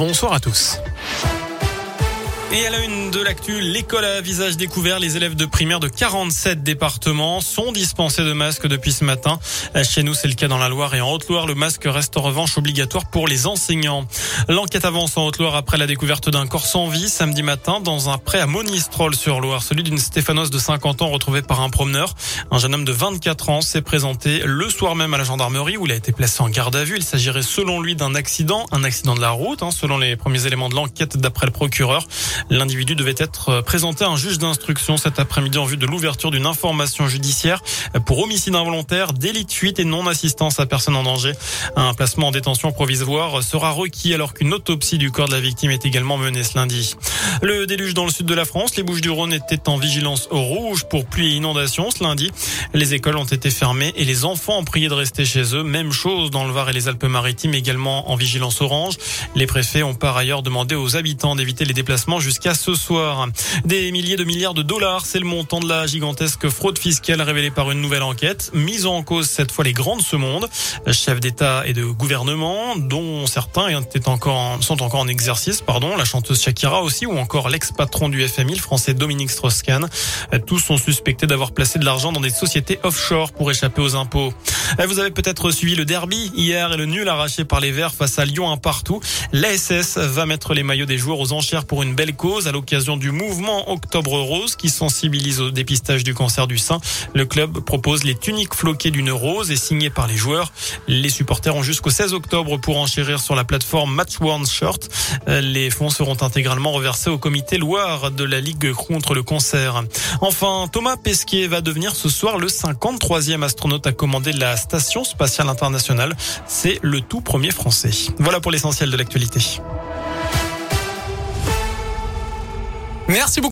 Bonsoir à tous. Et à la une de l'actu, l'école à visage découvert, les élèves de primaire de 47 départements sont dispensés de masques depuis ce matin. Chez nous, c'est le cas dans la Loire et en Haute-Loire. Le masque reste en revanche obligatoire pour les enseignants. L'enquête avance en Haute-Loire après la découverte d'un corps sans vie samedi matin dans un pré à Monistrol sur Loire, celui d'une Stéphanos de 50 ans retrouvée par un promeneur. Un jeune homme de 24 ans s'est présenté le soir même à la gendarmerie où il a été placé en garde à vue. Il s'agirait selon lui d'un accident, un accident de la route, hein, selon les premiers éléments de l'enquête d'après le procureur. L'individu devait être présenté à un juge d'instruction cet après-midi en vue de l'ouverture d'une information judiciaire pour homicide involontaire, délit de fuite et non-assistance à personne en danger. Un placement en détention provisoire sera requis alors qu'une autopsie du corps de la victime est également menée ce lundi. Le déluge dans le sud de la France, les Bouches-du-Rhône étaient en vigilance rouge pour pluie et inondation ce lundi. Les écoles ont été fermées et les enfants ont prié de rester chez eux. Même chose dans le Var et les Alpes-Maritimes, également en vigilance orange. Les préfets ont par ailleurs demandé aux habitants d'éviter les déplacements ce soir. Des milliers de milliards de dollars, c'est le montant de la gigantesque fraude fiscale révélée par une nouvelle enquête. Mise en cause cette fois les grands de ce monde, chefs d'État et de gouvernement, dont certains sont encore en exercice, pardon, la chanteuse Shakira aussi, ou encore l'ex-patron du FMI, le français Dominique Strauss-Kahn. Tous sont suspectés d'avoir placé de l'argent dans des sociétés offshore pour échapper aux impôts. Vous avez peut-être suivi le derby hier et le nul arraché par les Verts face à Lyon un partout. L'ASS va mettre les maillots des joueurs aux enchères pour une belle cause à l'occasion du mouvement Octobre Rose qui sensibilise au dépistage du cancer du sein. Le club propose les tuniques floquées d'une rose et signées par les joueurs. Les supporters ont jusqu'au 16 octobre pour enchérir sur la plateforme Match Worn Shirt. Les fonds seront intégralement reversés au comité Loire de la Ligue contre le cancer. Enfin, Thomas Pesquet va devenir ce soir le 53e astronaute à commander la station spatiale internationale. C'est le tout premier français. Voilà pour l'essentiel de l'actualité. Merci beaucoup.